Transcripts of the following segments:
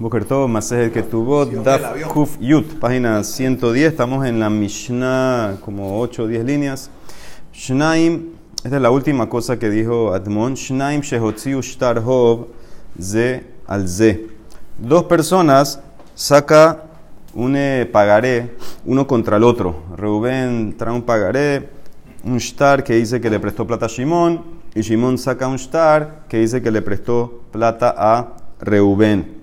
Boker Tov, Masejet Ketubot, Daf Kuf Yut, página 110. Estamos en la Mishnah, como 8 o 10 líneas. Shnaim, esta es la última cosa que dijo Admon. Shnaim Shehotziu Shtar Hov Ze al Ze. Dos personas saca un eh, pagaré uno contra el otro. Reuben trae un pagaré, un shtar que dice que le prestó plata a Shimon, y Shimon saca un shtar que dice que le prestó plata a Reuben.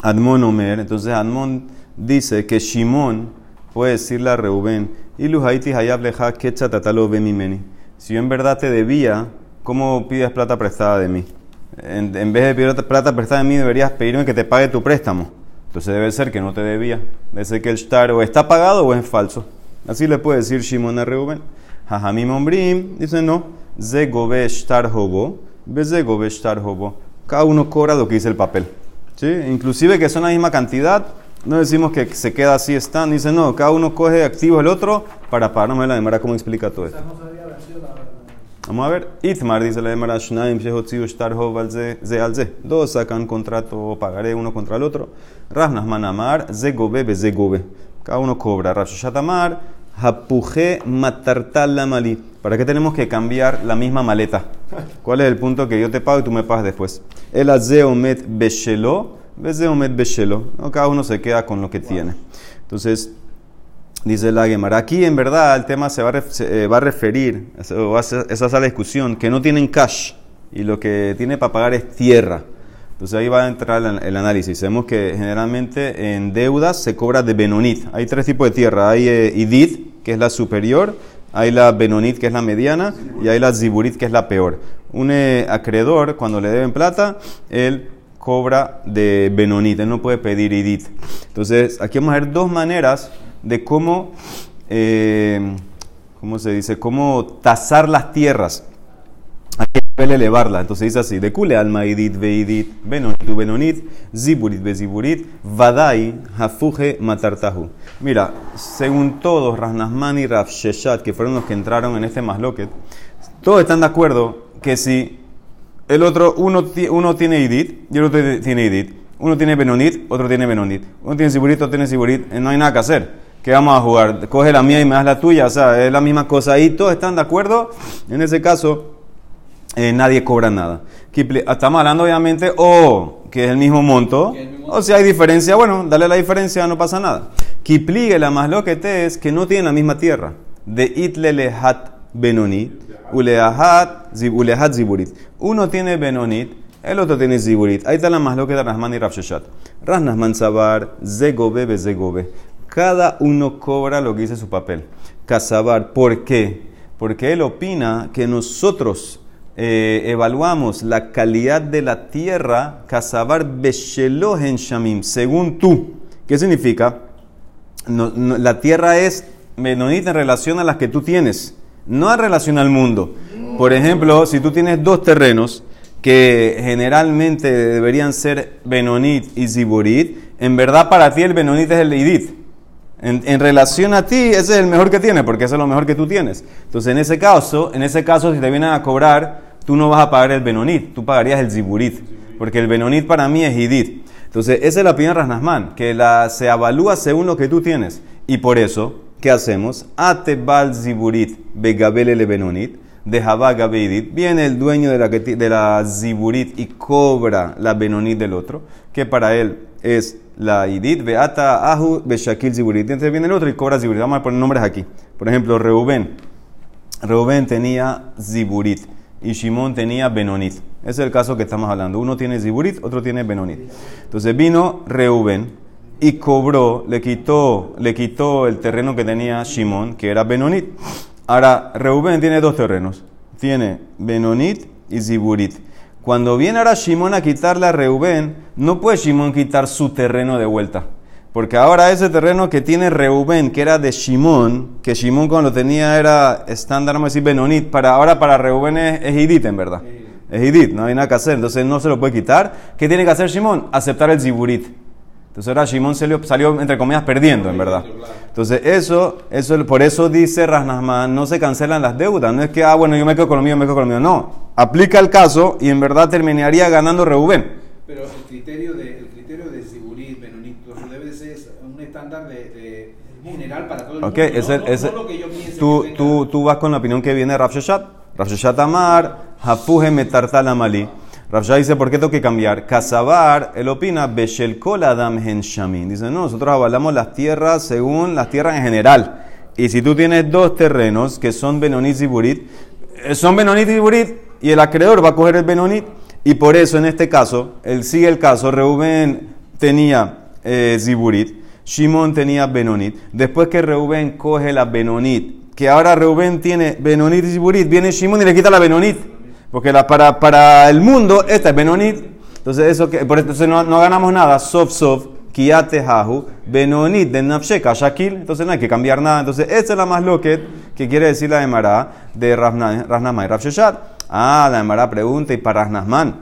Admon Omer, entonces Admon dice que Shimon puede decirle a Reuben, Iluhaiti hayab leja tatalo meni. Si yo en verdad te debía, ¿cómo pides plata prestada de mí? En, vez de pedir plata prestada de mí, deberías pedirme que te pague tu préstamo. Entonces debe ser que no te debía. Debe ser que el shtar o está pagado o es falso. Así le puede decir Shimon a Reuben. Jajamim Ombrim dice no. Ze gobe shtar hobo, ze gobe shtar hobo. Cada uno cobra lo que dice el papel. ¿Sí? Inclusive que son la misma cantidad, no decimos que se queda así están, dice no, cada uno coge activo el otro para. No me la demora cómo explica todo esto. Vamos a ver, Itmar dice la demara Shnaim Shehotziu Shtar Hov Ze al Ze. Dos sacan contrato, pagaré uno contra el otro. Rav Manamar, Ze Gobe Be Ze Gobe. Cada uno cobra. Rav Shatamar, Hapuje Matartal Lamali. ¿Para qué tenemos que cambiar la misma maleta? ¿Cuál es el punto que yo te pago y tú me pagas después? El Azeomet Beshelo, Bezeomet Beshelo. Cada uno se queda con lo que tiene. Entonces, dice la Gemara, aquí en verdad el tema se va a, eh, va a referir, esa es la discusión, que no tienen cash y lo que tiene para pagar es tierra. Entonces ahí va a entrar el, análisis. Vemos que generalmente en deudas se cobra de Benonit. Hay tres tipos de tierra. Hay eh, Idit, que es la superior, hay la Benonit, que es la mediana, y hay la Ziburit, que es la peor. Un eh, acreedor, cuando le deben plata, él cobra de Benonit, él no puede pedir Idit. Entonces, aquí vamos a ver dos maneras de cómo, eh, ¿cómo se dice? Cómo tasar las tierras. Hay que elevarla. Entonces dice así: de kule alma idit veidit, benonit u benonit, ziburit ziburit vadai hafuje matartahu. Mira, según todos, Rasnasman y Rav Sheshat, que fueron los que entraron en este masloquet, todos están de acuerdo que si el otro, uno, tiene idit y el otro tiene idit, uno tiene benonit, otro tiene benonit, uno tiene ziburit, otro tiene ziburit, eh, no hay nada que hacer. ¿Qué vamos a jugar? Coge la mía y me das la tuya, o sea, es la misma cosa. Ahí todos están de acuerdo. En ese caso, eh, nadie cobra nada. Estamos hablando obviamente o que es el mismo monto, o si hay diferencia, bueno, dale la diferencia, no pasa nada. Kipligue la más lo que te es que no tienen la misma tierra. De itlelehat benonit, ulehat ziburit. Uno tiene benonit, el otro tiene ziburit. Ahí está la más lo que de Rahman y Rafsheshat. Rasnasman sabar, zegobe bezegobe. Cada uno cobra lo que dice su papel. Casabar, ¿por qué? Porque él opina que nosotros eh, evaluamos la calidad de la tierra, Casabar Beshelohen Shamim, según tú. ¿Qué significa? la tierra es menonita en relación a las que tú tienes, no en relación al mundo. Por ejemplo, si tú tienes dos terrenos que generalmente deberían ser Benonit y Ziburit, en verdad para ti el Benonit es el Idit. En, relación a ti, ese es el mejor que tienes, porque ese es lo mejor que tú tienes. Entonces, en ese caso, en ese caso, si te vienen a cobrar, tú no vas a pagar el Benonit, tú pagarías el Ziburit, porque el Benonit para mí es Hidit. Entonces, esa es la opinión de que la, se avalúa según lo que tú tienes. Y por eso, ¿qué hacemos? Atebal Ziburit, Begabele Benonit, de Gabeidit, viene el dueño de la, de la Ziburit y cobra la Benonit del otro, que para él es la idit, beata, ahu, beshakil, ziburit. Entonces viene el otro y cobra ziburit. Vamos a poner nombres aquí. Por ejemplo, Reuben. Reuben tenía ziburit y Shimon tenía benonit. Es el caso que estamos hablando. Uno tiene ziburit, otro tiene benonit. Entonces vino Reuben y cobró, le quitó, le quitó el terreno que tenía Shimon, que era benonit. Ahora, Reuben tiene dos terrenos. Tiene benonit y ziburit. Cuando viene ahora Shimon a quitarle a Reubén, no puede Shimon quitar su terreno de vuelta. Porque ahora ese terreno que tiene Reubén, que era de Shimon, que Shimon cuando lo tenía era estándar, vamos a decir Benonit, para, ahora para Reubén es, Idit en verdad. Es Idit, no hay nada que hacer, entonces no se lo puede quitar. ¿Qué tiene que hacer Shimon? Aceptar el Ziburit. Entonces ahora Shimon salió, salió, entre comillas, perdiendo, en verdad. Entonces eso, eso, por eso dice Rasnasman, no se cancelan las deudas. No es que, ah, bueno, yo me quedo con lo mío, me quedo con lo mío. No, aplica el caso y en verdad terminaría ganando Reubén. Pero el criterio de, el criterio de Ziburit, Benonit, debe ser un estándar de, general para todo el mundo. Okay, no, lo que yo piense tú, tú, tú vas con la opinión que viene de. Rav Sheshat Amar, Hafuhe Metartal Amali. Rav dice, ¿por qué tengo que cambiar? Kazabar, él opina, Beshel Kol Adam Hen Shamin. Dice, no, nosotros avalamos las tierras según las tierras en general. Y si tú tienes dos terrenos que son Benonit y Burit, eh, son Benonit y Burit, y el acreedor va a coger el Benonit. Y por eso, en este caso, él sigue el caso, Reuben tenía eh, Ziburit, Shimon tenía Benonit. Después que Reuben coge la Benonit, que ahora Reuben tiene Benonit y Ziburit, viene Shimon y le quita la Benonit. Porque la, para, para el mundo, esta es Benonit. Entonces, eso por eso no, no ganamos nada. Sof, sof, Kiate Hahu, Benonit de Nafsheka Shakil. Entonces no hay que cambiar nada. Entonces, esta es la más loquet que quiere decir la de Raznama y Rafsheshat. Ah, la Emara pregunta, y para Raznasman,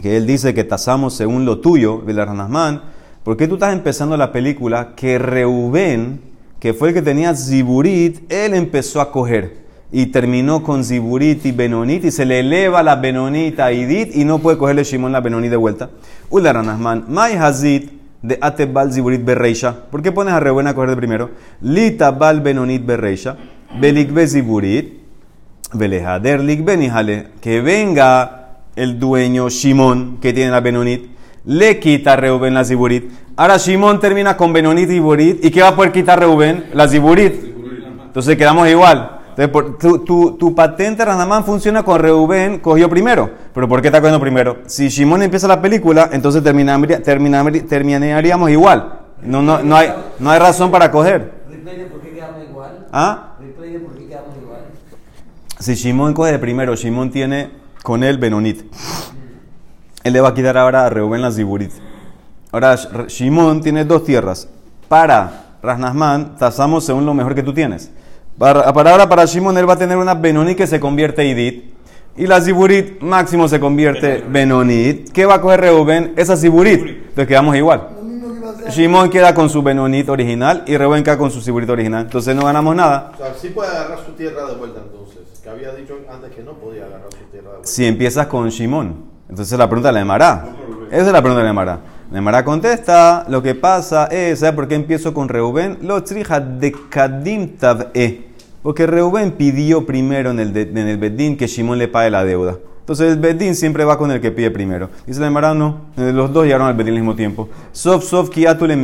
que él dice que tasamos según lo tuyo, de Raznasman, ¿por qué tú estás empezando la película que Reuben, que fue el que tenía Ziburit, él empezó a coger? y terminó con Ziburit y Benonit y se le eleva la Benonita a Idit y no puede cogerle Shimon la Benonit de vuelta. Ula Ranasman, Mai Hazit de Atebal Ziburit Berreisha. ¿Por qué pones a Reuben a coger primero? Lita Bal Benonit Berreisha, Belikbe Ziburit, Belejader Likbenihale, que venga el dueño Shimon que tiene la Benonit, le quita a Reuben la Ziburit. Ahora Shimon termina con Benonit y Ziburit, ¿y qué va a poder quitar Reuben? La Ziburit. Entonces quedamos igual. Entonces, tu, tu, patente Ranamán funciona con Reuben, cogió primero. ¿Pero por qué está cogiendo primero? Si Shimon empieza la película, entonces terminaríamos igual. No, no, no, hay, no hay razón para coger. ¿Por qué quedamos igual? ¿Ah? ¿Por qué quedamos igual? Si Shimon coge de primero, Shimon tiene con él Benonit. Él le va a quitar ahora a Reuben la Ziburit. Ahora, Shimon tiene dos tierras. Para Rasnasman, tasamos según lo mejor que tú tienes. Para, ahora, para Shimon, él va a tener una Benonit que se convierte en Idit. Y la Ziburit máximo se convierte en Benonit. ¿Qué va a coger Reuben? Esa Ziburit. Entonces quedamos igual. Shimon queda con su Benonit original y Reuben queda con su Ziburit original. Entonces no ganamos nada. O sea, sí puede agarrar su tierra de vuelta entonces. Que había dicho antes que no podía agarrar su tierra de vuelta. Si empiezas con Shimon. Entonces la pregunta le Mará. Esa es la pregunta de Mará. Nemara contesta, lo que pasa es, ¿sabes por qué empiezo con Reuben? Lo trija de Kadim Tab'e. Porque Reuben pidió primero en el, en el Bedín que Shimon le pague la deuda. Entonces el Bedín siempre va con el que pide primero. Dice el Nemara, no, los dos llegaron al Bedín al mismo tiempo. Sof, sof, kiatu le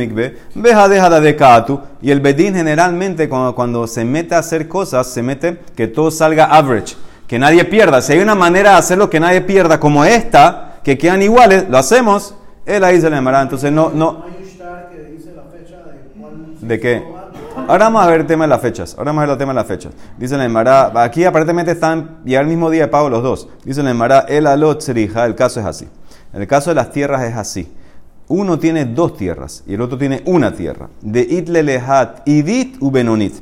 beja, deja de katu. Y el Bedín generalmente cuando, cuando se mete a hacer cosas, se mete que todo salga average, que nadie pierda. Si hay una manera de hacerlo que nadie pierda, como esta, que quedan iguales, lo hacemos él ahí se le llamará. Entonces no, no. ¿De qué? Ahora vamos a ver el tema de las fechas. Ahora vamos a ver el tema de las fechas. Dice la Emara, aquí aparentemente están ya el mismo día de pago los dos. Dice la Emara, el alot el caso es así. En el caso de las tierras es así. Uno tiene dos tierras y el otro tiene una tierra. De itlelehat idit u benonit.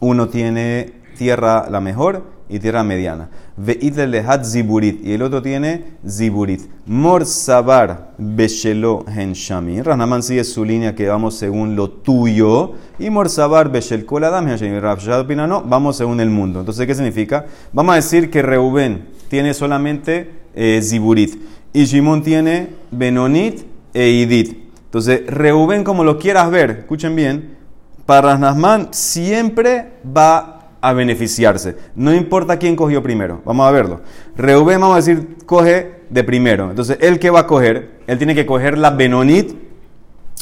Uno tiene tierra la mejor y tierra mediana. Ve'it ziburit. Y el otro tiene ziburit. Mor sabar beshelo hen shamir. Rahnaman sigue su línea que vamos según lo tuyo. Y mor sabar beshel koladam opina no, vamos según el mundo. Entonces, ¿qué significa? Vamos a decir que Reuben tiene solamente eh, ziburit. Y Shimon tiene benonit e idit. Entonces, Reuben, como lo quieras ver, escuchen bien, para Rasnasman siempre va a beneficiarse. No importa quién cogió primero. Vamos a verlo. Reuben, vamos a decir, coge de primero. Entonces, ¿él qué va a coger? Él tiene que coger la Benonit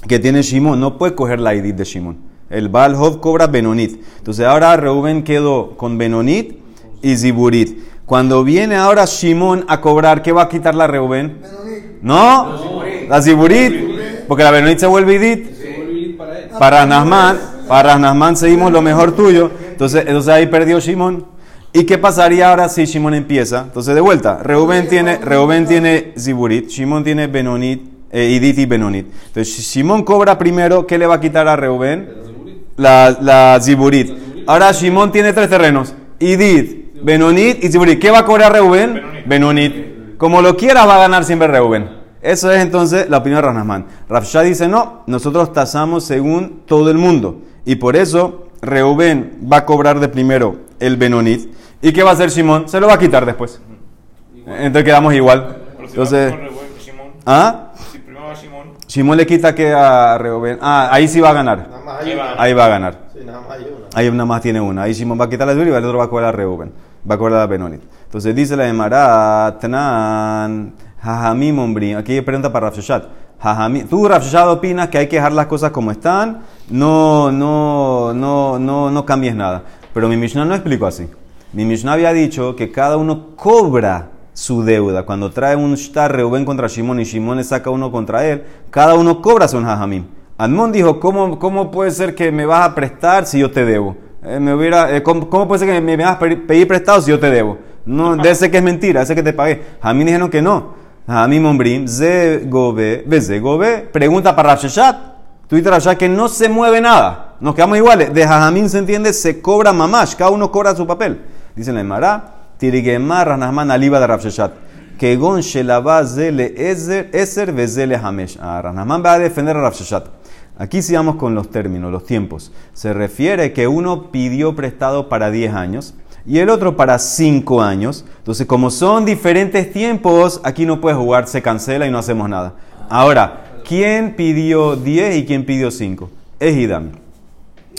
que tiene Shimon. No puede coger la Idit de Shimon. El Balhov cobra Benonit. Entonces, ahora Reuben quedó con Benonit y Ziburit. Cuando viene ahora Shimon a cobrar, ¿qué va a quitar la Reuben? No, la Ziburit. Porque la Benonit se vuelve Idit. Para Nahman, para Nahman seguimos lo mejor tuyo. Entonces, entonces ahí perdió Shimon. ¿Y qué pasaría ahora si Shimon empieza? Entonces, de vuelta, Reuben tiene, Reuben tiene Ziburit, Shimon tiene Benonit, eh, Idit y Benonit. Entonces, Shimon cobra primero, ¿qué le va a quitar a Reuben? La, la Ziburit. Ahora Shimon tiene tres terrenos, Idit, Benonit y Ziburit. ¿Qué va a cobrar Reuben? Benonit. Como lo quiera, va a ganar siempre Reuben. Eso es entonces la opinión de Ranasman. Rafshah dice, no, nosotros tasamos según todo el mundo. Y por eso Reuben va a cobrar de primero el Benonit. ¿Y qué va a hacer Simón? Se lo va a quitar después. Entonces quedamos igual. Entonces, ¿Ah? Si primero va Shimon le quita que a Reuben. Ah, ahí sí va a ganar. Nada más hay una. Ahí va a ganar. Sí, nada más hay una. Ahí nada más tiene una. Ahí Shimon va a quitar la dura y el otro va a cobrar a Reuben. Va a cobrar a Benonit. Entonces dice la de Mará, Tanan, Jajamim. Aquí hay pregunta para Rafshashat. Tú, Rafshashat, opinas que hay que dejar las cosas como están. No, no, no, no, no cambies nada. Pero mi Mishnah no explicó así. Mi Mishnah había dicho que cada uno cobra su deuda. Cuando trae un shtar Reuben contra Shimon y Shimon le saca uno contra él, cada uno cobra son Jajamim. Admon dijo, ¿cómo, ¿cómo puede ser que me vas a prestar si yo te debo? Eh, me hubiera, eh, ¿cómo, cómo puede ser que me, me vas a pedir prestado si yo te debo? No, de ese que es mentira, ese que te pagué. A mí dijeron que no. Pregunta para Rashashat. Tú dices que no se mueve nada. Nos quedamos iguales. De Jajamín se entiende, se cobra mamash, cada uno cobra su papel. Dice la Emara, Tirigemar Ranahman Aliba de Rashashat. Que gon shelaba zele ezer, vezele hamesh. Ah, Ranahman va a defender a Rashashat. Aquí sí vamos con los términos, los tiempos. Se refiere que uno pidió prestado para 10 años y el otro para 5 años. Entonces, como son diferentes tiempos, aquí no puede jugar, se cancela y no hacemos nada. Ahora, ¿quién pidió 10 y quién pidió 5? Es Hidam.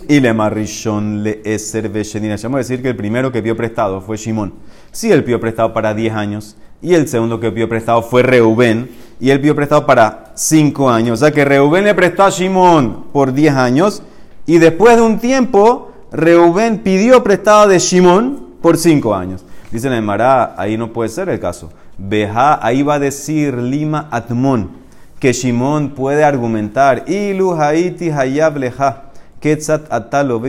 Y le marrishon le eser. Vamos a decir que el primero que pidió prestado fue Shimon. Si él pidió prestado para 10 años y el segundo que pidió prestado fue Reubén y él pidió prestado para 5 años. O sea que Reubén le prestó a Shimon por 10 años y después de un tiempo Reubén pidió prestado de Shimon por 5 años. Dice la Emara, ahí no puede ser el caso. Beja, ahí va a decir Lima Atmon, que Shimon puede argumentar, Ilu Haiti Hayab Leja, Ketzat Atalo,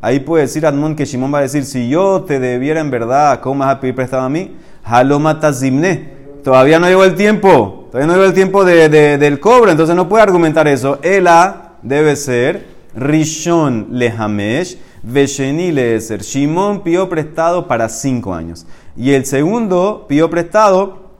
ahí puede decir Atmon que Shimon va a decir, si yo te debiera en verdad, ¿cómo vas a pedir prestado a mí? Halomata Zimne, todavía no llegó el tiempo, todavía no llegó el tiempo de- del cobro, entonces no puede argumentar eso. Ela debe ser Rishon Lehamesh, Vesheni Leeser. Shimon pidió prestado para 5 años. Y el segundo pidió prestado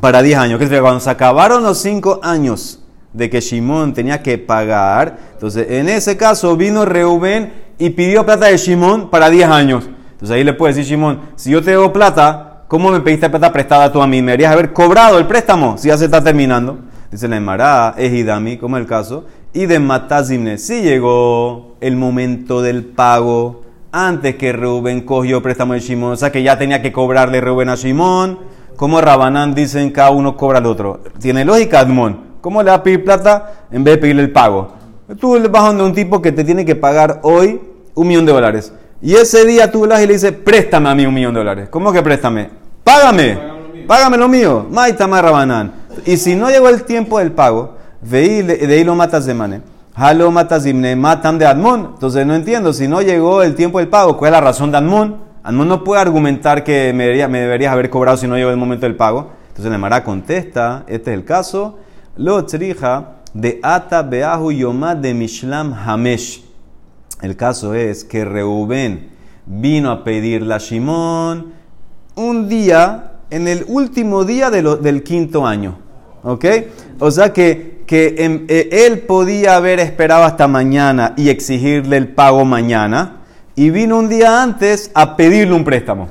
para 10 años. Cuando se acabaron los 5 años de que Shimon tenía que pagar, entonces en ese caso vino Reuben y pidió plata de Shimon para 10 años. Entonces ahí le puede decir Shimon, si yo te debo plata, ¿cómo me pediste plata prestada tú a mí? ¿Me deberías haber cobrado el préstamo si ya se está terminando? Dice la Emara, es como el caso, y de Matazimne, si llegó el momento del pago antes que Reuben cogió préstamo de Shimon, o sea que ya tenía que cobrarle Reuben a Shimon, como Rabanán dicen cada uno cobra al otro. Tiene lógica, Admon. ¿Cómo le vas a pedir plata en vez de pedirle el pago? Tú le vas donde un tipo que te tiene que pagar hoy un millón de dólares. Y ese día tú vas y le dices, préstame a mí un millón de dólares. ¿Cómo que préstame? Págame. Págame lo mío. Maitama Rabanán. Y si no llegó el tiempo del pago, de ahí lo matas de mane. Halo matas matam de Admon. Entonces no entiendo, si no llegó el tiempo del pago, ¿cuál es la razón de Admon? Admon no puede argumentar que me, debería- me deberías haber cobrado si no llegó el momento del pago. Entonces Nemara contesta, este es el caso, lo trija de ata beahu yomad de mishlam hamesh. El caso es que Reubén vino a pedirle a Shimón un día, en el último día de del quinto año. ¿Ok? O sea que, que em, eh, él podía haber esperado hasta mañana y exigirle el pago mañana. Y vino un día antes a pedirle un préstamo.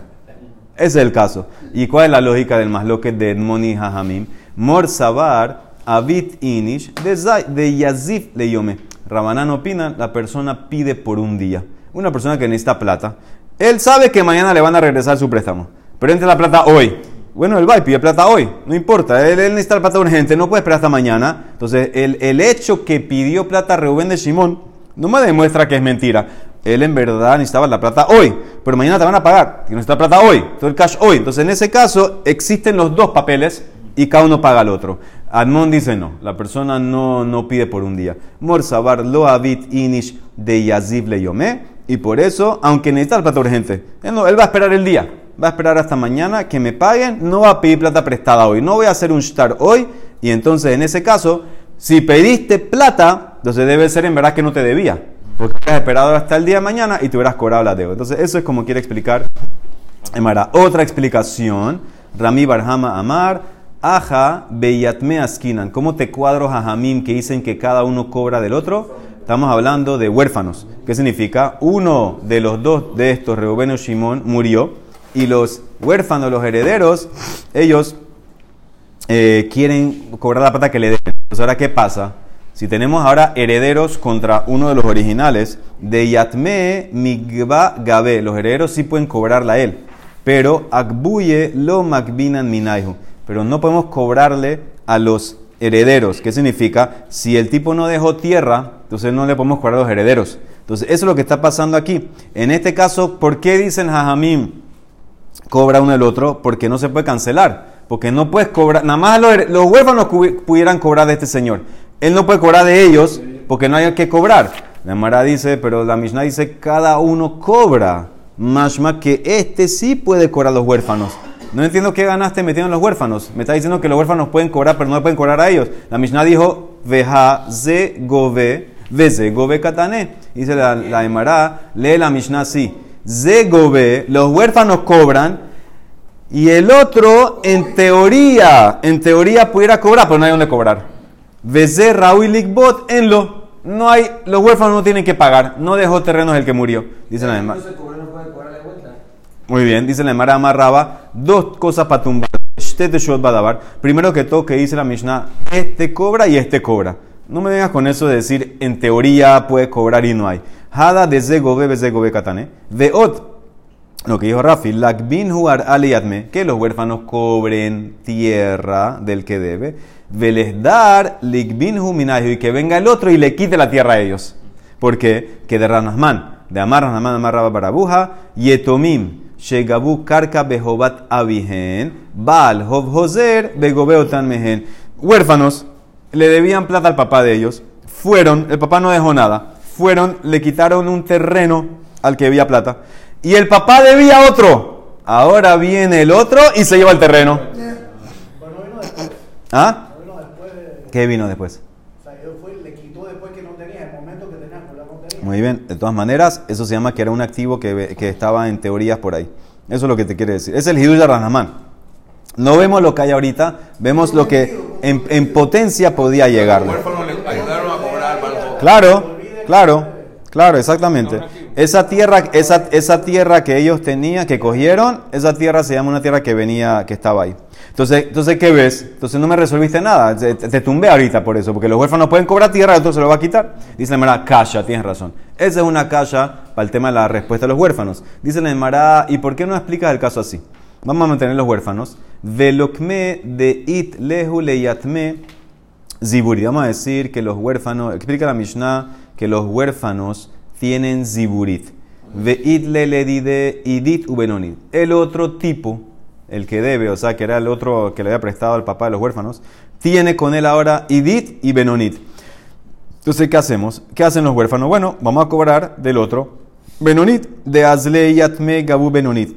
Ese es el caso. ¿Y cuál es la lógica del masloque de Edmoni Jajamim? Mor Sabar, Abit Inish, de Yazif le Yome. Rabanán opina, la persona pide por un día. Una persona que necesita plata. Él sabe que mañana le van a regresar su préstamo. Pero entra la plata hoy. Bueno, él va y pide plata hoy. No importa. Él, él necesita la plata urgente. No puede esperar hasta mañana. Entonces, el, el hecho que pidió plata a Reuben de Simón no me demuestra que es mentira. Él en verdad necesitaba la plata hoy, pero mañana te van a pagar. Y necesita plata hoy, todo el cash hoy. Entonces, en ese caso, existen los dos papeles y cada uno paga al otro. Admon dice no, la persona no, no pide por un día. Morsabar lo habit inish de Yazib le yomé, y por eso, aunque necesita la plata urgente, él, no- él va a esperar el día, va a esperar hasta mañana que me paguen, no va a pedir plata prestada hoy, no voy a hacer un shtar hoy, y entonces en ese caso, si pediste plata, entonces debe ser en verdad que no te debía, porque has esperado hasta el día de mañana y te hubieras cobrado la deuda. Entonces, eso es como quiere explicar Emara. Otra explicación, Rami Barhama Amar, Aja Beyatme Askinan. ¿Cómo te cuadro Jajamim que dicen que cada uno cobra del otro? Estamos hablando de huérfanos. ¿Qué significa? Uno de los dos de estos, Reubén o Shimón, murió y los huérfanos, los herederos, ellos eh, quieren cobrar la plata que le deben. Entonces, ahora, ¿qué pasa? Si tenemos ahora herederos contra uno de los originales, de Yatme Migba Gabe, los herederos sí pueden cobrarla a él, pero Akbuye lo Magbinan Minaihu, pero no podemos cobrarle a los herederos. ¿Qué significa? Si el tipo no dejó tierra, entonces no le podemos cobrar a los herederos. Entonces, eso es lo que está pasando aquí. En este caso, ¿por qué dicen Jajamim cobra uno el otro? Porque no se puede cancelar. Porque no puedes cobrar, nada más los, los huérfanos pudieran cobrar de este señor. Él no puede cobrar de ellos porque no hay que cobrar. La Mara dice, pero la Mishnah dice, cada uno cobra. Mashma que este sí puede cobrar a los huérfanos. No entiendo qué ganaste metiendo en los huérfanos. Me está diciendo que los huérfanos pueden cobrar, pero no pueden cobrar a ellos. La Mishnah dijo, veja ze gove, veze gove katane. Dice la, la Emara, lee la Mishnah así. Ze gove, los huérfanos cobran, y el otro, en teoría, en teoría pudiera cobrar, pero no hay donde cobrar. Veze Raúl Ligbot en lo. No hay, los huérfanos no tienen que pagar. No dejó terrenos el que murió. Dice la Emara. Entonces, cobrar no puede cobrar de vuelta. Muy bien, dice la Emara amarraba dos cosas para tumbar. Primero que todo, que dice la Mishnah, este cobra y este cobra. No me vengas con eso de decir, en teoría puede cobrar y no hay. Hada de Zegove, Bezegove Katane. Veot, lo que dijo Rafi, Lakbin Huar Aliyatme, que los huérfanos cobren tierra del que debe. Velesdar Likbin Huminayu, y que venga el otro y le quite la tierra a ellos. ¿Por qué? Que de Ranasman, de Amar Ranasman, Amar Rabba Barabuja, Yetomim, Shegabu Karka Behobat Abihen, Baal Hov Hoser, Begobeotan Mehen. Huérfanos, le debían plata al papá de ellos, fueron, el papá no dejó nada, fueron, le quitaron un terreno al que debía plata, y el papá debía otro. Ahora viene el otro y se lleva el terreno. ¿Ah? ¿Qué vino después? Muy bien, de todas maneras, eso se llama que era un activo que, que estaba en teorías por ahí. Eso es lo que te quiere decir. Es el Hidush de Ranamán. No vemos lo que hay ahorita, vemos lo que en, en potencia podía llegar. Los huérfanos le ayudaron a cobrar banco. Claro, claro, claro, exactamente. Esa tierra, esa, esa tierra que ellos tenían, que cogieron, esa tierra se llama una tierra que venía, que estaba ahí. Entonces, entonces ¿qué ves? Entonces no me resolviste nada. Te, tumbé ahorita por eso, porque los huérfanos pueden cobrar tierra, otro se lo va a quitar. Dice la Emara, calla, tienes razón. Esa es una calla para el tema de la respuesta de los huérfanos. Dice la Emara, ¿y por qué no explicas el caso así? Vamos a mantener los huérfanos. Velokme de it lehu leyatme Ziburi. Vamos a decir que los huérfanos, explica la Mishnah que los huérfanos tienen ziburit. Ve'it le idit ubenonit. El otro tipo, el que debe, o sea, que era el otro que le había prestado al papá de los huérfanos, tiene con él ahora idit y benonit. Entonces, ¿qué hacemos? ¿Qué hacen los huérfanos? Bueno, vamos a cobrar del otro benonit, de azle yatme gabu benonit.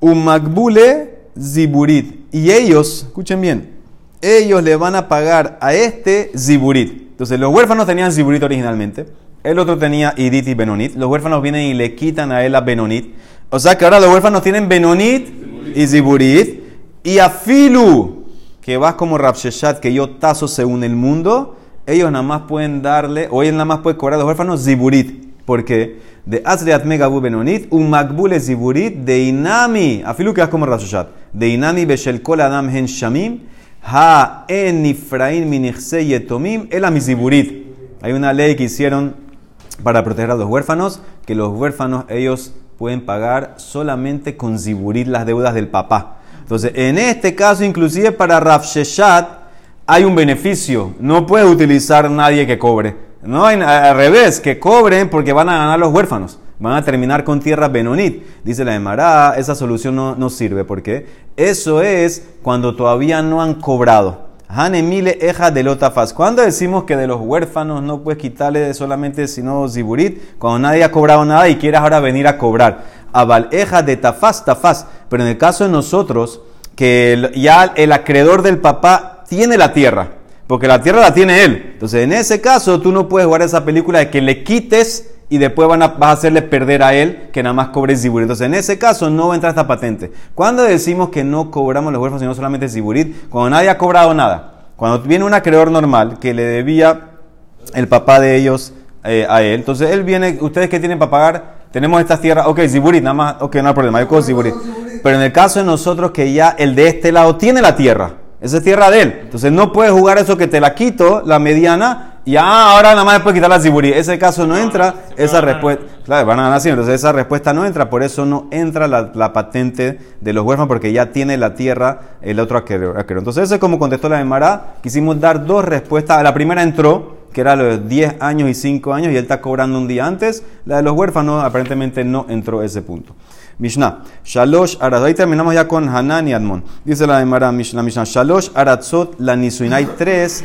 Umagbule ziburit. Y ellos, escuchen bien, ellos le van a pagar a este ziburit. Entonces, los huérfanos tenían ziburit originalmente. El otro tenía idit y benonit. Los huérfanos vienen y le quitan a él la benonit. O sea que ahora los huérfanos tienen benonit y ziburit. Y a filu, que vas como Rapsheshat, que yo tazo según el mundo, ellos nada más pueden darle, o ellos nada más pueden cobrar a los huérfanos ziburit. ¿Por qué? De Azriat Megabu Benonit, un Magbule Ziburit, de Inami, afilu que como Rapsheshat, de Inami Beshel Kol Adam Hen Shamim, Ha En Nifraim Minichse Yetomim, El Ziburit. Hay una ley que hicieron para proteger a los huérfanos, que los huérfanos ellos pueden pagar solamente con ziburit las deudas del papá. Entonces, en este caso, inclusive para Rafsheshat, hay un beneficio. No puede utilizar nadie que cobre. No al revés, que cobren porque van a ganar los huérfanos. Van a terminar con tierra Benonit. Dice la Emara, esa solución no, no sirve. ¿Por qué? Eso es cuando todavía no han cobrado. Hanemile eja de lotafaz. Cuando decimos que de los huérfanos no puedes quitarle solamente sino ziburit, cuando nadie ha cobrado nada y quieras ahora venir a cobrar. Abal eja de tafaz, tafaz. Pero en el caso de nosotros, que ya el acreedor del papá tiene la tierra, porque la tierra la tiene él. Entonces, en ese caso, tú no puedes jugar esa película de que le quites y después van a, vas a hacerle perder a él que nada más cobre ziburit. Entonces, en ese caso, no va a entrar esta patente. Cuando decimos que no cobramos los huérfanos, sino solamente ziburit, cuando nadie ha cobrado nada. Cuando viene un acreedor normal que le debía el papá de ellos eh, a él, entonces él viene, ustedes que tienen para pagar, tenemos estas tierras, ok, ziburit, nada más, ok, no hay problema, yo cojo ziburit. Pero en el caso de nosotros que ya el de este lado tiene la tierra, Esa es tierra de él. Entonces no puedes jugar eso que te la quito, la mediana, y ah, ahora nada más puedes quitar la ziburí. Ese caso no entra, esa respuesta. Claro, van a ganar siempre. Entonces esa respuesta no entra, por eso no entra la, la patente de los huérfanos, porque ya tiene la tierra el otro aquero. Entonces, eso es como contestó la Emara. Quisimos dar dos respuestas. La primera entró, que era los 10 años y 5 años, y él está cobrando un día antes. La de los huérfanos aparentemente no entró ese punto. Mishnah, Shalosh Arazot. Ahí terminamos ya con Hanan y Admon. Dice la Emara Mishnah, Mishnah, Shalosh Aratzot la Nisuinai. Tres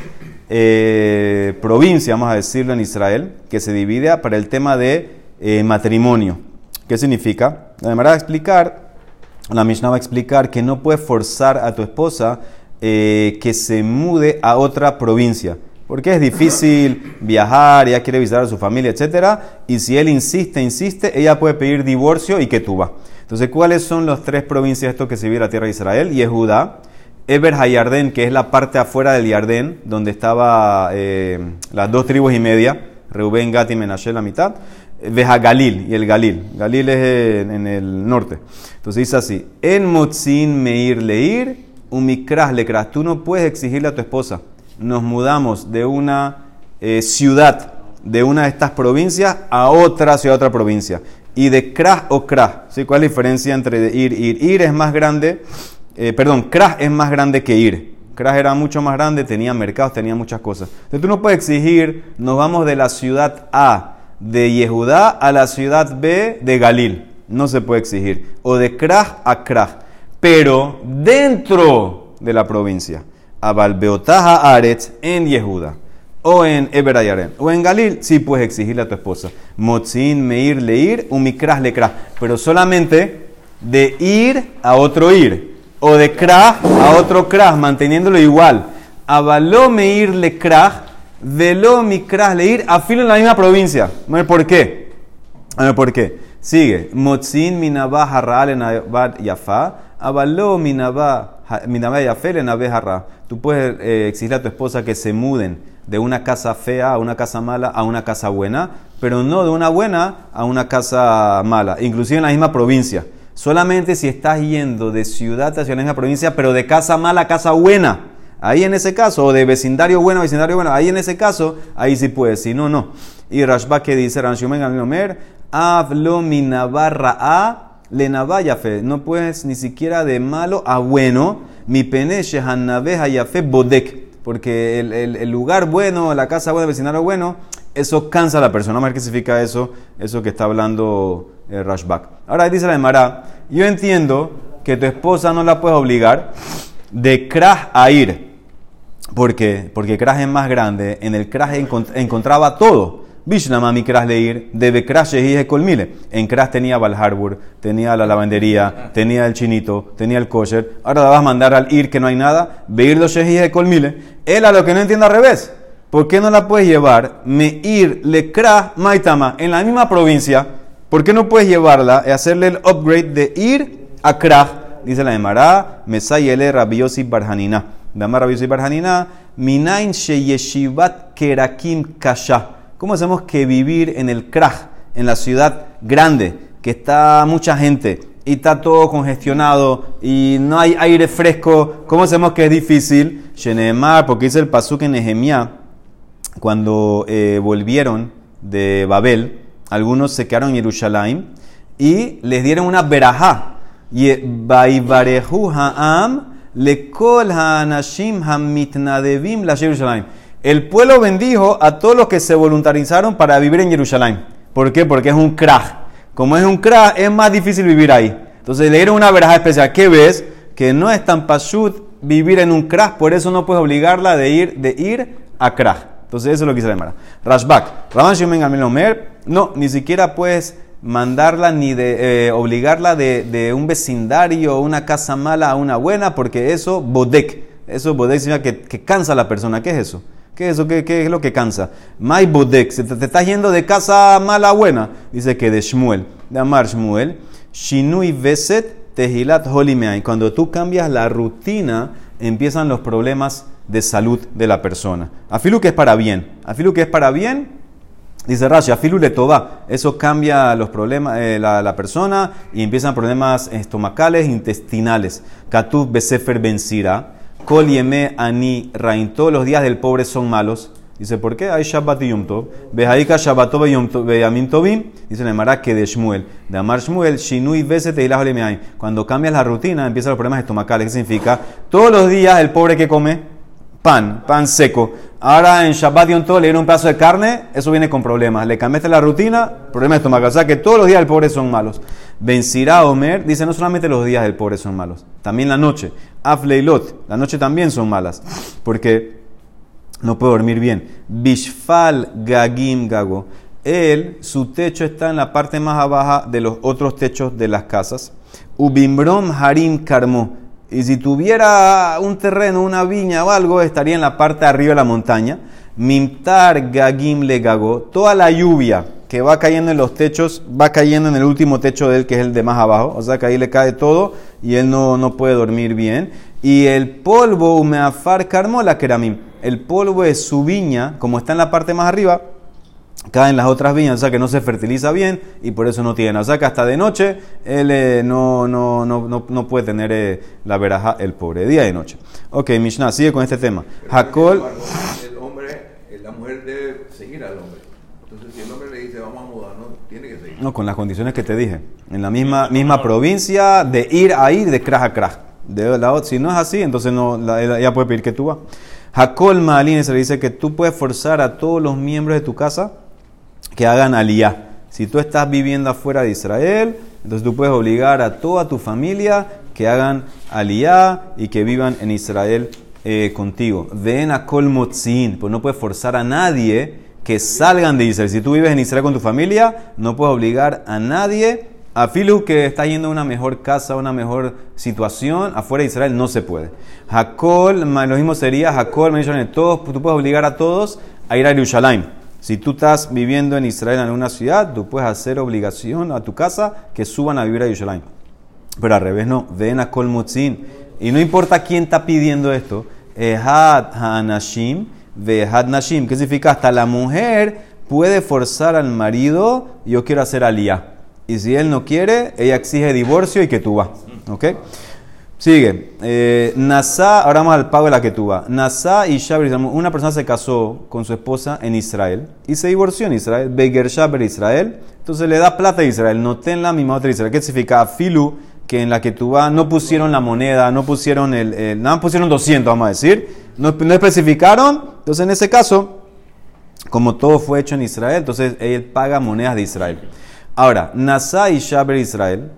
eh, provincias, vamos a decirlo en Israel, que se divide para el tema de eh, matrimonio. ¿Qué significa? La va a explicar, la Mishnah va a explicar que no puedes forzar a tu esposa eh, que se mude a otra provincia. Porque es difícil viajar, ella quiere visitar a su familia, etc. Y si él insiste, insiste, ella puede pedir divorcio y que tú vas. Entonces, ¿cuáles son las tres provincias estos que se vive la tierra de Israel? Y es Judá, Eber Hayardén, que es la parte afuera del Yardén, donde estaba eh, las dos tribus y media, Reubén, Gad y Menashe, la mitad. Veja Galil y el Galil. Galil es en, el norte. Entonces dice así: En Motzin Meir Leir, Umikras Lekras. Tú no puedes exigirle a tu esposa nos mudamos de una eh, ciudad, de una de estas provincias, a otra ciudad, a otra provincia. Y de Kras o Kras. ¿sí? ¿Cuál es la diferencia entre ir, ir? Ir es más grande, eh, perdón, Kras es más grande que ir. Kras era mucho más grande, tenía mercados, tenía muchas cosas. Entonces tú no puedes exigir, nos vamos de la ciudad A de Yehudá a la ciudad B de Galil. No se puede exigir. O de Kras a Kras. Pero dentro de la provincia a Balbeotaja Aretz en Yehuda, o en Eberayaren, o en Galil, sí puedes exigirle a tu esposa. Motzin, Meir, Leir, un Mikras, Lekras, pero solamente de ir a otro ir, o de Kras a otro Kras, manteniéndolo igual. Avaló Meir, Lekras, Velo Mikras, Leir, afilo en la misma provincia. ¿Por qué? A ver, ¿por qué? Sigue. Motzin, Minabah, Harral, en Yafa, Avaló, Minabah, Tú puedes eh, exigir a tu esposa que se muden de una casa fea a una casa mala a una casa buena, pero no de una buena a una casa mala, inclusive en la misma provincia. Solamente si estás yendo de ciudad a ciudad en la misma provincia, pero de casa mala a casa buena. Ahí en ese caso, o de vecindario bueno a vecindario bueno, ahí en ese caso, ahí sí puedes, si no, no. Y Rashba que dice, Ranshumen Omer, Avlo minabarra a fe No puedes ni siquiera de malo a bueno. Mi pene yafe bodek. Porque el, lugar bueno, la casa buena, el vecindario bueno, eso cansa a la persona. Ver qué significa eso, eso que está hablando el eh. Ahora dice la Emara, yo entiendo que tu esposa no la puedes obligar de Krah a ir. ¿Por qué? Porque Krah es más grande. En el Krah encontraba todo. Bishnamami Kras Leir, de Kras y Colmile. En Kras tenía Val Harbor, tenía la lavandería, tenía el chinito, tenía el kosher. Ahora la vas a mandar al Ir que no hay nada. Beir los de Colmile. Él a lo que no entiende al revés. ¿Por qué no la puedes llevar? Me ir le Kras Maitama en la misma provincia. ¿Por qué no puedes llevarla y hacerle el upgrade de ir a Kras? Dice la Emara, Mesayele Rabiosi Barhanina. Dama Rabiosi Barhanina, Minain Sheyeshivat Kerakim Kasha. ¿Cómo hacemos que vivir en el Kraj, en la ciudad grande, que está mucha gente y está todo congestionado y no hay aire fresco? ¿Cómo hacemos que es difícil? Shenemar, porque dice el pasuk en Nehemiah, cuando eh, volvieron de Babel, algunos se quedaron en Jerusalén y les dieron una verajá. Y Baivarehu Ha'am lekol ha'anashim ha'mitnadevim la Jerusalén el pueblo bendijo a todos los que se voluntarizaron para vivir en Jerusalén. ¿Por qué? Porque es un crash. Como es un crash, es más difícil vivir ahí. Entonces le dieron una veraja especial. ¿Qué ves? Que no es tan pashut vivir en un crash, por eso no puedes obligarla de ir, de ir a crash. Entonces eso es lo que se llama. Rashbak. Raman Shemen Omer, no, ni siquiera puedes mandarla ni de eh, obligarla de, de, un vecindario, una casa mala a una buena, porque eso bodek. Eso bodek significa que, que cansa a la persona. ¿Qué es eso? ¿Qué es eso? ¿Qué, es lo que cansa? My bodek, te, te estás yendo de casa mala a buena. Dice que de Shmuel, de Amar Shmuel, Shinui Veset Tehilat Holimeay. Cuando tú cambias la rutina, empiezan los problemas de salud de la persona. Afilu que es para bien. Afilu que es para bien, Dice Rashi, afilu le toba. Eso cambia los problemas, eh, la, la, persona y empiezan problemas estomacales, intestinales. Katub besefer bensira. Kol yeme ani rain. Todos los días del pobre son malos. Dice, ¿por qué? Hay Shabbat y Yom Tov. Yom Tov- Beyamim Tovim. Dice en el que de Shmuel. De Amar Shmuel, Shinui Vesete y. Cuando cambias la rutina, empiezan los problemas estomacales. ¿Qué significa? Todos los días el pobre que come pan, pan seco. Ahora en Shabbat y Yom Tov le dieron un pedazo de carne, eso viene con problemas. Le cambiaste la rutina, problema estomacal. O sea que todos los días del pobre son malos. Vencirá Omer, dice no solamente los días del pobre son malos, también la noche. Afleilot, la noche también son malas. Porque no puede dormir bien. Bishfal Gagim Gago. Él, su techo está en la parte más baja de los otros techos de las casas. Ubimrom Harim Karmo. Y si tuviera un terreno, una viña o algo, estaría en la parte de arriba de la montaña. Mimtar Gagim Le Gago. Toda la lluvia que va cayendo en los techos, va cayendo en el último techo de él, que es el de más abajo. O sea que ahí le cae todo y él no, no puede dormir bien. Y el polvo, Umeafar Karmo la Keramim. El polvo de su viña, como está en la parte más arriba, caen las otras viñas, o sea que no se fertiliza bien y por eso no tiene. O sea que hasta de noche él eh, no, no, no, no, no puede tener eh, la veraja el pobre, día y noche. Ok, Mishnah, sigue con este tema. Hakol, El hombre, eh, la mujer debe seguir al hombre. Entonces, si el hombre le dice vamos a mudarnos, tiene que seguir. no, con las condiciones que te dije, en la misma, misma provincia, de ir a ir, de kraj a kraj. De la si no es así, entonces no, la- ella puede pedir que tú vas. Hakol Maalin se le dice que tú puedes forzar a todos los miembros de tu casa que hagan aliyah. Si tú estás viviendo afuera de Israel, entonces tú puedes obligar a toda tu familia que hagan aliyah y que vivan en Israel eh, contigo. Ven a kol motzin, pues no puedes forzar a nadie que salgan de Israel. Si tú vives en Israel con tu familia, no puedes obligar a nadie, a Filu que está yendo a una mejor casa, una mejor situación, afuera de Israel no se puede. Ma- lo mismo sería Hakol, me dicen, todos, tú puedes obligar a todos a ir a Jerusalén. Si tú estás viviendo en Israel en alguna ciudad, tú puedes hacer obligación a tu casa que suban a vivir a Jerusalén. Pero al revés no, ven a Kolmutzin. Y no importa quién está pidiendo esto, Ehad Hanashim, Vehad Nashim, que significa hasta la mujer puede forzar al marido, yo quiero hacer aliyah. Y si él no quiere, ella exige divorcio y que tú vas. ¿Ok? Sigue. Eh, Nasa, ahora vamos al pago de la que. Nasa y Shabri, una persona se casó con su esposa en Israel y se divorció en Israel. Beger Shaber Israel. Entonces le da plata a Israel. No ten la misma otra Israel. ¿Qué significa? Filu, que en la que no pusieron la moneda, no pusieron el. el nada pusieron 200, vamos a decir. No, no especificaron. Entonces en ese caso, como todo fue hecho en Israel, entonces él paga monedas de Israel. Ahora, Nasa y Shaber Israel.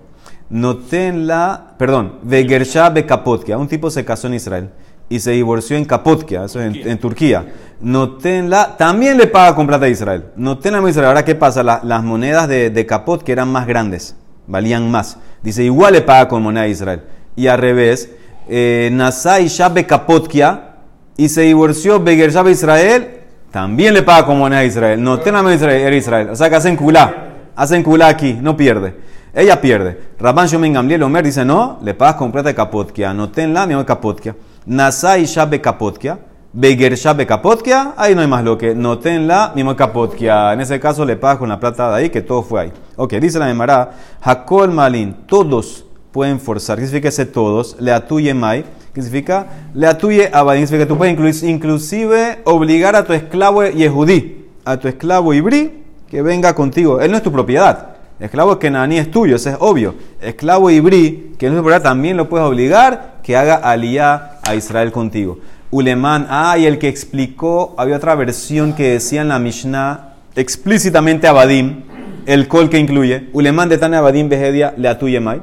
Noten la, perdón, Vegersha Bekapotkia. Un tipo se casó en Israel y se divorció en Kapotkia, eso es en, en Turquía. Noten la, también le paga con plata a Israel. Noten la Israel. Ahora, ¿qué pasa? La- las monedas de, de Kapotkia eran más grandes, valían más. Dice, igual le paga con moneda a Israel. Y al revés, eh, Nasa y Shabe Kapotkia y se divorció Begersha Israel, también le paga con moneda a Israel. Noten la Israel, era Israel. O sea que hacen culá. Hacen culá aquí, no pierde. Ella pierde. Rabban Shomen Gamliel Omer dice, no, le pagas con plata de Kapotkia. Notenla, mi amor, Kapotkia. Nasa y Shabe Kapotkia. Beger Shabe Kapotkia. Ahí no hay más lo que. Notenla, mi amor, Kapotkia. En ese caso le pagas con la plata de ahí, que todo fue ahí. Ok, dice la Memara. Hakol Malin. Todos pueden forzar. ¿Qué significa ese todos? Le atuye Mai. ¿Qué significa? Le atuye Abadín. Significa tú puedes incluir- inclusive obligar a tu esclavo Yehudí, a tu esclavo Ibrí, que venga contigo. Él no es tu propiedad. Esclavo Kenaní es tuyo, eso es obvio. Esclavo Ibrí, que no es propiedad, también lo puedes obligar que haga aliyah a Israel contigo. Ulemán, ah, y el que explicó, había otra versión que decía en la Mishnah explícitamente Abadim, el col que incluye. Ulemán de Tane Abadim Behedia, le atuye mai.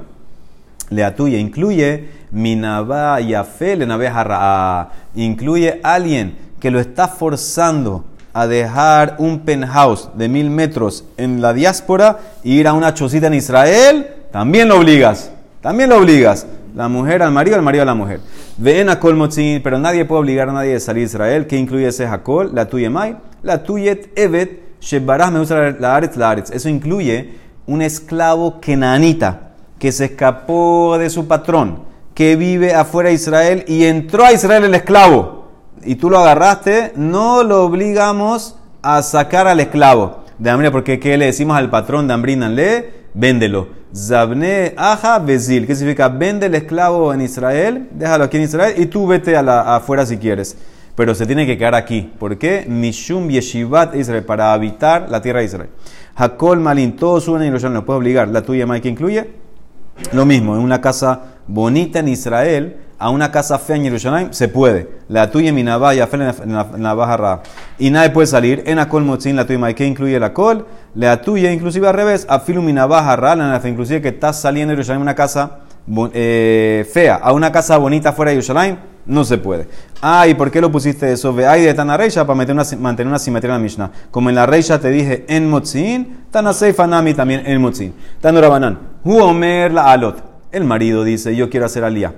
Le atuye, incluye minabá yafe le. Incluye alguien que lo está forzando a dejar un penthouse de mil metros en la diáspora e ir a una chocita en Israel, también lo obligas. También lo obligas. La mujer al marido, el marido a la mujer. Ven a Kolmotzin, pero nadie puede obligar a nadie de salir de Israel. ¿Qué incluye ese Hakol? La tuya Mai, la tuyet Evet, Shebarah me usa la Aretz, la Aretz. Eso incluye un esclavo kenanita que se escapó de su patrón, que vive afuera de Israel y entró a Israel el esclavo. Y tú lo agarraste, no lo obligamos a sacar al esclavo. De porque ¿qué le decimos al patrón de Ambrínanle? véndelo. Zabne aja bezil, que significa vende el esclavo en Israel, déjalo aquí en Israel y tú vete a la, afuera si quieres. Pero se tiene que quedar aquí. ¿Por qué? Mishum yeshivat Israel, para habitar la tierra de Israel. Hakol malin, todos suben y lo puede obligar. La tuya, Mike, incluye lo mismo, en una casa bonita en Israel, a una casa fea en Jerusalén, se puede. La tuya mi navalla en la, baja Y nadie puede salir. En Akol Motzin, la tuya, que incluye la col. La tuya, inclusive al revés, afilu mi navaja ra, inclusive que estás saliendo de Jerusalén, una casa eh, fea, a una casa bonita fuera de Jerusalén, no se puede. Ah, ¿y por qué lo pusiste eso? Ve ahí de Tana Reisha para meter una, mantener una simetría en la Mishnah. Como en la Reisha te dije en Motzin, Tana Seifa Nami también en Motzin. Tano Rabanan, Hu Omer la Alot. El marido dice, yo quiero hacer alía.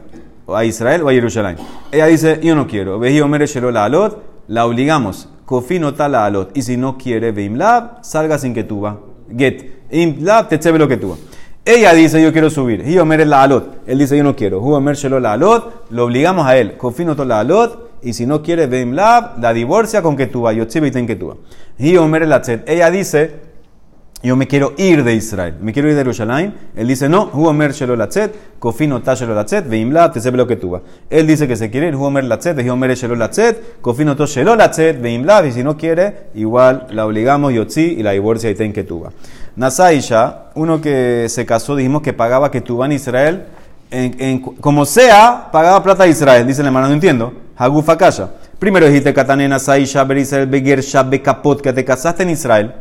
A Israel o a Jerusalén. Ella dice, yo no quiero. Veji Omer la Alot, la obligamos. Kofi no la Alot. Y si no quiere, Veimlab, salga sin que tú va. Get. Imlab, te lo que tú ella dice, yo quiero subir. Y Omer la alot. Él dice, yo no quiero. Hu Omer la alot. Lo obligamos a él. Confino la alot. Y si no quiere, Veim Lab, la divorcia con que tú vas. Yo y ten que tú Y Omer la Ella dice, yo me quiero ir de Israel. Me quiero ir de Jerusalén. Él dice, no. Hu Omer shelo la tzet. Confino ta shelo la tzet. Veim Lab, te sepe lo que tú vas. Él dice que se quiere ir. Hu Omer la tzet. Hu Omer shelo la tzet. Confino to shelo la tzet. Veim Lab. Y si no quiere, igual la obligamos. Yotzi y la divorcia y ten que tú vas. Nasaisha, uno que se casó, dijimos que pagaba que tuvo en Israel, en, como sea, pagaba plata a Israel. Dice el hermano, no entiendo. Hagufa Kasha. Primero dijiste Katane Nasaisha, Berisrael, Begersha, que te casaste en Israel,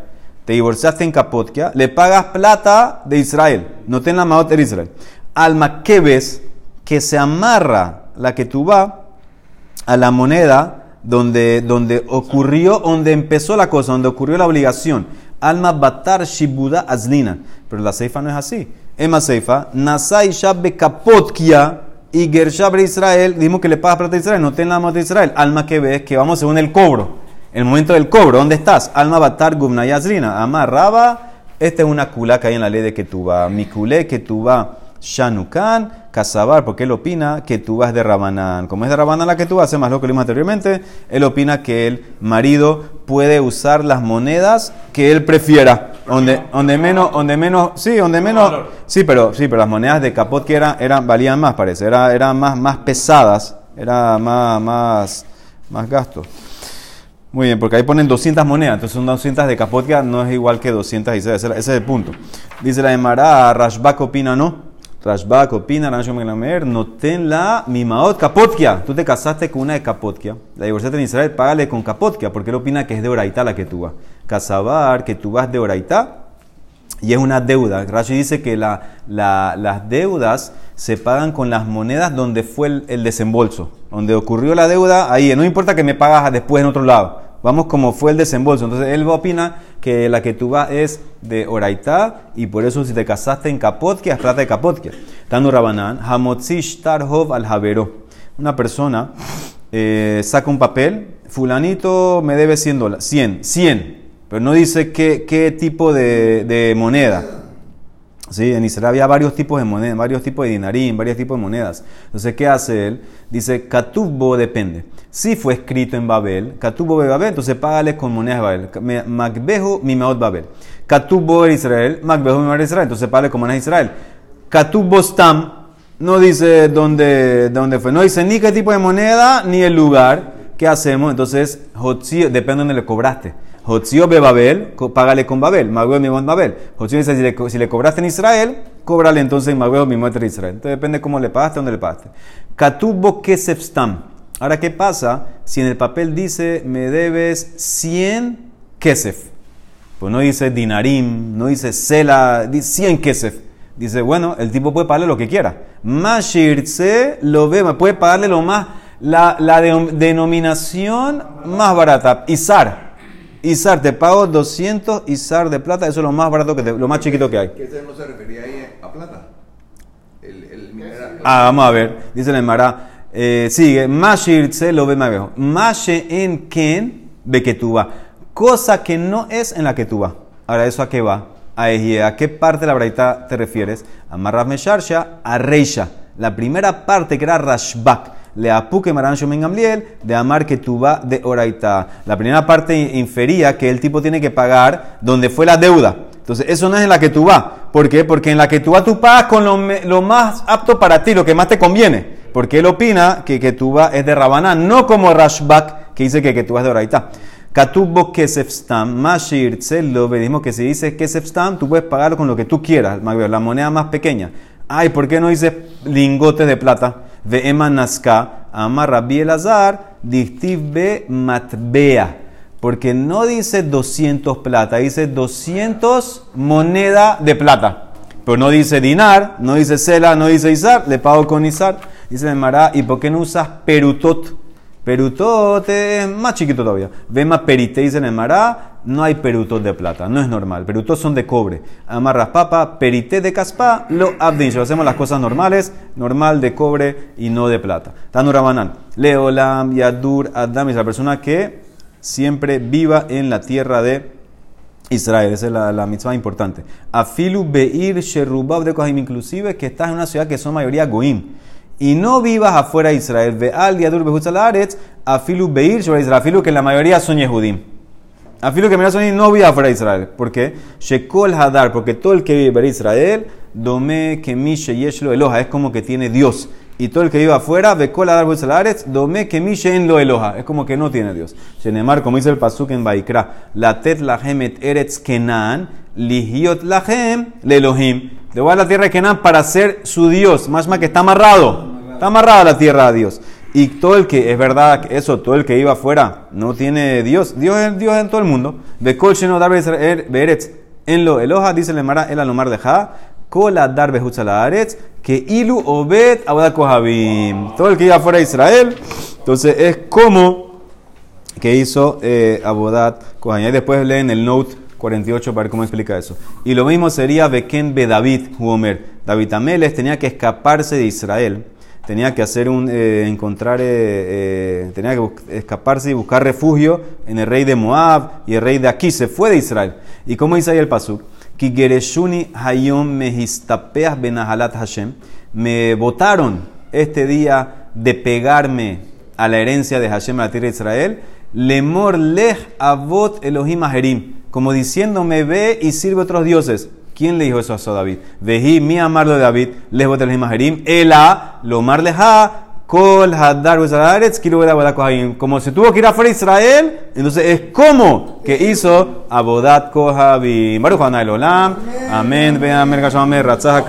te divorciaste en Kapotkia, le pagas plata de Israel, no ten la maot de Israel. Alma que ves que se amarra la que tú va a la moneda donde, donde ocurrió, donde empezó la cosa, donde ocurrió la obligación. Alma batar shibuda azlina. Pero la ceifa no es así. Emma ceifa, nasai shabe kapotkia y gershabre Israel. Dijimos que le pagas plata a Israel, no ten la de Israel. Alma que ves que vamos según el cobro. El momento del cobro, ¿dónde estás? Alma batar gubna y azlina. Amarraba. Esta es una kula que hay en la ley de que tú vas. Mi culé que tú vas. Shanukan, Casabar, porque él opina que tú vas de Rabanán. Como es de Rabanán la que tú hace más lo que lo anteriormente, él opina que el marido puede usar las monedas que él prefiera. Donde, donde menos, donde menos, sí, donde menos, sí, pero, sí, pero las monedas de capot que eran, eran valían más, parece, eran, eran más, más pesadas, era más, más, más gasto. Muy bien, porque ahí ponen 200 monedas, entonces son 200 de Kapotkia, no es igual que 216, ese, ese es el punto. Dice la Emara, Rashbak opina no. Rashbak opina, no ten la mimaot kapotkia. Tú te casaste con una de kapotkia. La divorciaste en Israel, págale con kapotkia, porque él opina que es de oraita la que tú vas. Casabar, que tú vas de oraita, y es una deuda. Rashi dice que la, las deudas se pagan con las monedas donde fue el, desembolso. Donde ocurrió la deuda, ahí. No importa que me pagas después en otro lado. Vamos como fue el desembolso. Entonces él opina que la que tú vas es de Oraitá y por eso si te casaste en Kapotkia es plata de Kapotkia. Tanu Rabanán, Hamotzish Tarhov al Javero. Una persona eh, saca un papel, fulanito me debe 100 dólares, 100, 100, pero no dice qué, tipo de moneda. Sí, en Israel había varios tipos de monedas, varios tipos de dinarín, varios tipos de monedas. Entonces, ¿qué hace él? Dice, Katubbo depende. Si fue escrito en Babel, Katubbo de Babel, entonces págale con monedas de Babel. Magbehu mimaot Babel. Katubbo de Israel, Magbehu mimaot Israel, entonces págale con monedas de Israel. Katubbo stam, no dice dónde, dónde fue, no dice ni qué tipo de moneda, ni el lugar. ¿Qué hacemos? Entonces, depende de dónde le cobraste. Jotzio be Babel, págale con Babel. Magüeo mi Babel. Jotzio dice, si le, si cobraste en Israel, cóbrale entonces en Magüeo mi en Israel. Entonces depende cómo le pagaste, dónde le pagaste. Katubo kesef stam. Ahora, ¿qué pasa si en el papel dice, me debes 100 kesef? Pues no dice dinarim, no dice sela, dice 100 kesef. Dice, bueno, el tipo puede pagarle lo que quiera. Mashirse lo ve, puede pagarle lo más, la, la denominación más barata. Isar. Isar, te pago 200 Isar de plata, eso es lo más barato, que lo más chiquito que hay. ¿Qué no se refería ahí a plata? El, el mineral. Ah, vamos a ver, dice el Mara, eh, sigue, Mashir se lo ve más viejo. Mashe en ken va cosa que no es en la que tú vas. Ahora, ¿eso a qué va? A Ejie, ¿a qué parte de la braita te refieres? A Marrav Mesharsha, a Reisha. La primera parte que era Rashbak le apuque marancho mengamliel de amar que tú va de oraita. La primera parte infería que el tipo tiene que pagar donde fue la deuda. Entonces, eso no es en la que tú vas. ¿Por qué? Porque en la que tú vas, tú pagas con lo, lo más apto para ti, lo que más te conviene. Porque él opina que que tú vas es de Rabaná, no como Rashbak, que dice que que tú vas de Oraita. Katubo Kesef Stam, Mashir Tzelo, dijimos que si dice Kesef Stam, tú puedes pagarlo con lo que tú quieras, la moneda más pequeña. Ay, ¿por qué no dice lingotes de plata? Ve Ema Nazca, Ama Rabbi Elazar, Dictiv Be Matbea. Porque no dice 200 plata, dice 200 moneda de plata. Pero no dice dinar, no dice cela, no dice izar, le pago con izar. Dice el Mará, ¿y por qué no usas perutot? Perutot es más chiquito todavía. Ve más perite, dice el Mará, no hay perutot de plata, no es normal. Perutot son de cobre. Amarras papa, perité de caspa, lo abdin. Hacemos las cosas normales, normal de cobre y no de plata. Tanu Rabanán, Leolam, Yadur, Adam, es la persona que siempre viva en la tierra de Israel, esa es la, la mitzvah importante. Afilu Beir Sherubab de Kohim, inclusive que estás en una ciudad que son mayoría Goim. Y no vivas afuera de Israel. Ve'al Yadur Behutzalaretz, Afilu Beir Sheba Israel. Afilu que la mayoría son Yehudim. Afilu que la Yehudim, no viva afuera de Israel. ¿Por qué? Shekol Hadar, porque todo el que vive en Israel, Dome Kemishe Yeshlo Eloha, es como que tiene Dios. Y todo el que vive afuera, Bekol Hadar Behutzalaretz, Dome Kemishe en lo Eloha, es como que no tiene Dios. Shenemar, como dice el Pasuk en Baikra, Latet Lahem et Eretz Kenan, Lihiot Lahem Lelohim. Le voy a la tierra de Kenan para ser su Dios, más más que está amarrado. Está amarrada la tierra a Dios. Y todo el que, es verdad, eso, todo el que iba afuera no tiene Dios. Dios es Dios en todo el mundo. Bekol Sheno Dar Beretz en lo Eloha, dice el Mara, el Alomar de Ja, Kola Dar Behutzalaretz, que Ilu Obed Kohabim. Todo el que iba afuera de Israel, entonces es como que hizo eh, Abodat Kohabim. Y después leen el note 48 para ver cómo explica eso. Y lo mismo sería Beken be David, Huomer. David Ameles tenía que escaparse de Israel. Tenía que hacer un, eh, encontrar, eh, eh, tenía que escaparse y buscar refugio en el rey de Moab y el rey de aquí. Se fue de Israel. ¿Y cómo dice ahí el pasuk? Ki gereshuni hayom mehistapeas benahalat Hashem. Me votaron este día de pegarme a la herencia de Hashem a la tierra de Israel. Lemor lech avot Elohim ajerim. Como diciéndome, ve y sirve a otros dioses. ¿Quién le dijo eso a David? Vejí mi amarlo de David, lejos Elohim ajerim. Ela, lomar leja, kol hadar. Como se tuvo que ir afuera de Israel, entonces es como que hizo abodat kohabim. Baruch Olam. Amén. Amén. Ratzah